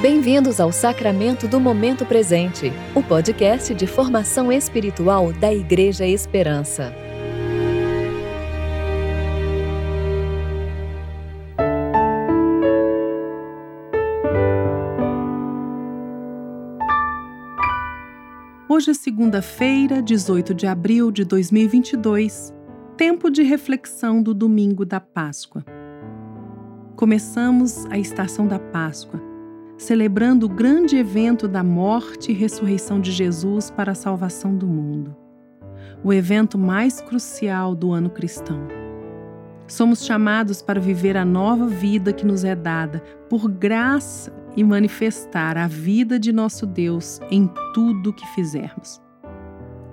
Bem-vindos ao Sacramento do Momento Presente, o podcast de formação espiritual da Igreja Esperança. Hoje é segunda-feira, 18 de abril de 2022, tempo de reflexão do domingo da Páscoa. Começamos a estação da Páscoa celebrando o grande evento da morte e ressurreição de Jesus para a salvação do mundo. O evento mais crucial do ano cristão. Somos chamados para viver a nova vida que nos é dada por graça e manifestar a vida de nosso Deus em tudo que fizermos.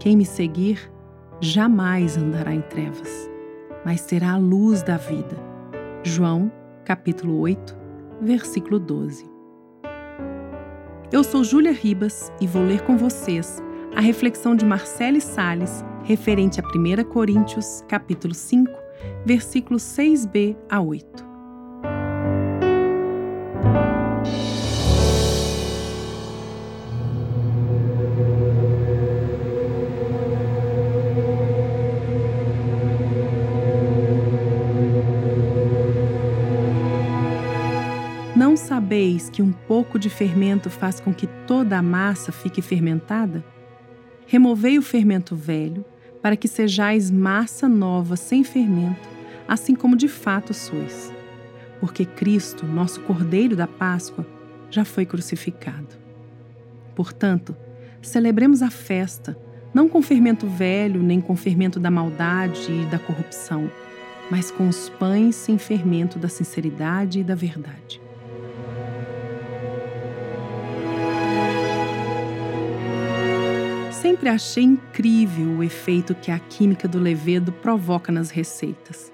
Quem me seguir jamais andará em trevas, mas terá a luz da vida. João, capítulo 8, versículo 12. Eu sou Júlia Ribas e vou ler com vocês a reflexão de Marcele Sales referente a 1 Coríntios, capítulo 5, versículos 6b a 8. Sabeis que um pouco de fermento faz com que toda a massa fique fermentada? Removei o fermento velho, para que sejais massa nova sem fermento, assim como de fato sois. Porque Cristo, nosso Cordeiro da Páscoa, já foi crucificado. Portanto, celebremos a festa, não com fermento velho, nem com fermento da maldade e da corrupção, mas com os pães sem fermento da sinceridade e da verdade. Sempre achei incrível o efeito que a química do levedo provoca nas receitas.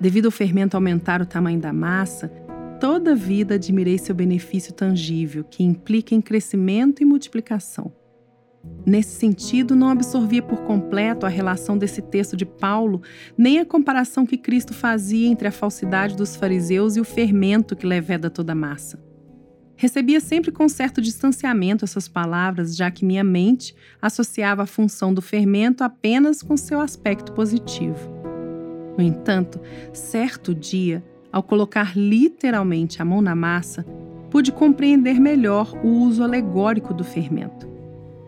Devido ao fermento aumentar o tamanho da massa, toda a vida admirei seu benefício tangível, que implica em crescimento e multiplicação. Nesse sentido, não absorvia por completo a relação desse texto de Paulo, nem a comparação que Cristo fazia entre a falsidade dos fariseus e o fermento que leveda toda a massa. Recebia sempre com certo distanciamento essas palavras, já que minha mente associava a função do fermento apenas com seu aspecto positivo. No entanto, certo dia, ao colocar literalmente a mão na massa, pude compreender melhor o uso alegórico do fermento.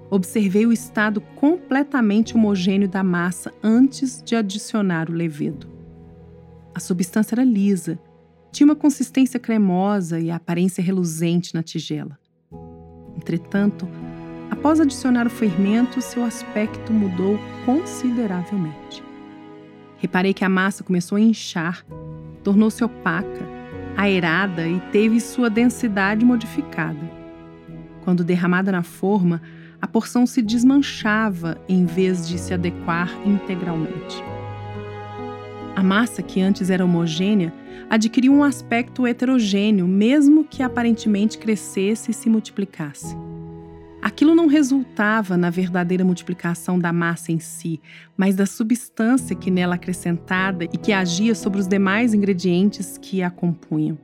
Observei o estado completamente homogêneo da massa antes de adicionar o levedo. A substância era lisa, tinha uma consistência cremosa e a aparência reluzente na tigela. Entretanto, após adicionar o fermento, seu aspecto mudou consideravelmente. Reparei que a massa começou a inchar, tornou-se opaca, aerada e teve sua densidade modificada. Quando derramada na forma, a porção se desmanchava em vez de se adequar integralmente. A massa, que antes era homogênea, adquiriu um aspecto heterogêneo, mesmo que aparentemente crescesse e se multiplicasse. Aquilo não resultava na verdadeira multiplicação da massa em si, mas da substância que nela acrescentada e que agia sobre os demais ingredientes que a compunham.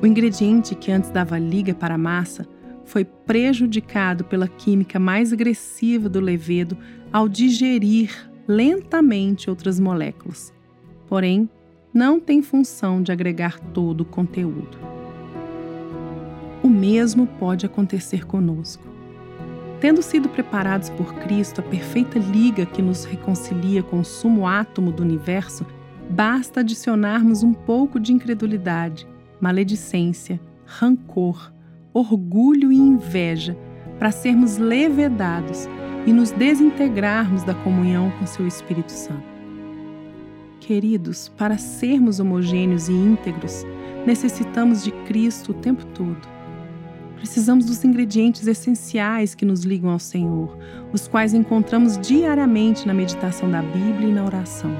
O ingrediente que antes dava liga para a massa foi prejudicado pela química mais agressiva do levedo ao digerir lentamente outras moléculas. Porém, não tem função de agregar todo o conteúdo. O mesmo pode acontecer conosco. Tendo sido preparados por Cristo a perfeita liga que nos reconcilia com o sumo átomo do universo, basta adicionarmos um pouco de incredulidade, maledicência, rancor, orgulho e inveja para sermos levedados e nos desintegrarmos da comunhão com seu Espírito Santo. Queridos, para sermos homogêneos e íntegros, necessitamos de Cristo o tempo todo. Precisamos dos ingredientes essenciais que nos ligam ao Senhor, os quais encontramos diariamente na meditação da Bíblia e na oração.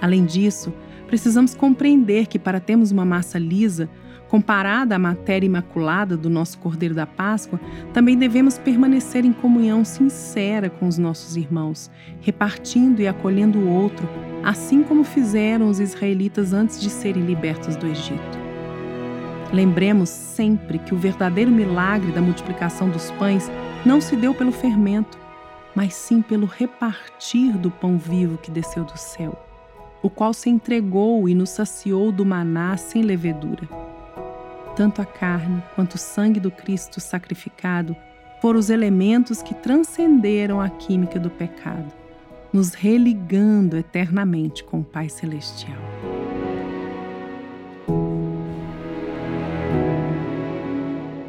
Além disso, precisamos compreender que para termos uma massa lisa, Comparada à matéria imaculada do nosso Cordeiro da Páscoa, também devemos permanecer em comunhão sincera com os nossos irmãos, repartindo e acolhendo o outro, assim como fizeram os israelitas antes de serem libertos do Egito. Lembremos sempre que o verdadeiro milagre da multiplicação dos pães não se deu pelo fermento, mas sim pelo repartir do pão vivo que desceu do céu, o qual se entregou e nos saciou do maná sem levedura. Tanto a carne quanto o sangue do Cristo sacrificado foram os elementos que transcenderam a química do pecado, nos religando eternamente com o Pai Celestial.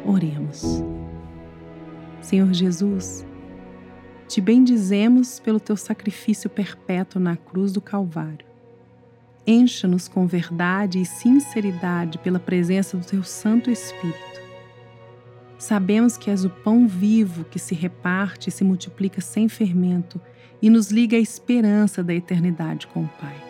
Oremos. Senhor Jesus, te bendizemos pelo teu sacrifício perpétuo na cruz do Calvário. Encha-nos com verdade e sinceridade pela presença do teu Santo Espírito Sabemos que és o pão vivo que se reparte e se multiplica sem fermento e nos liga à esperança da eternidade com o Pai.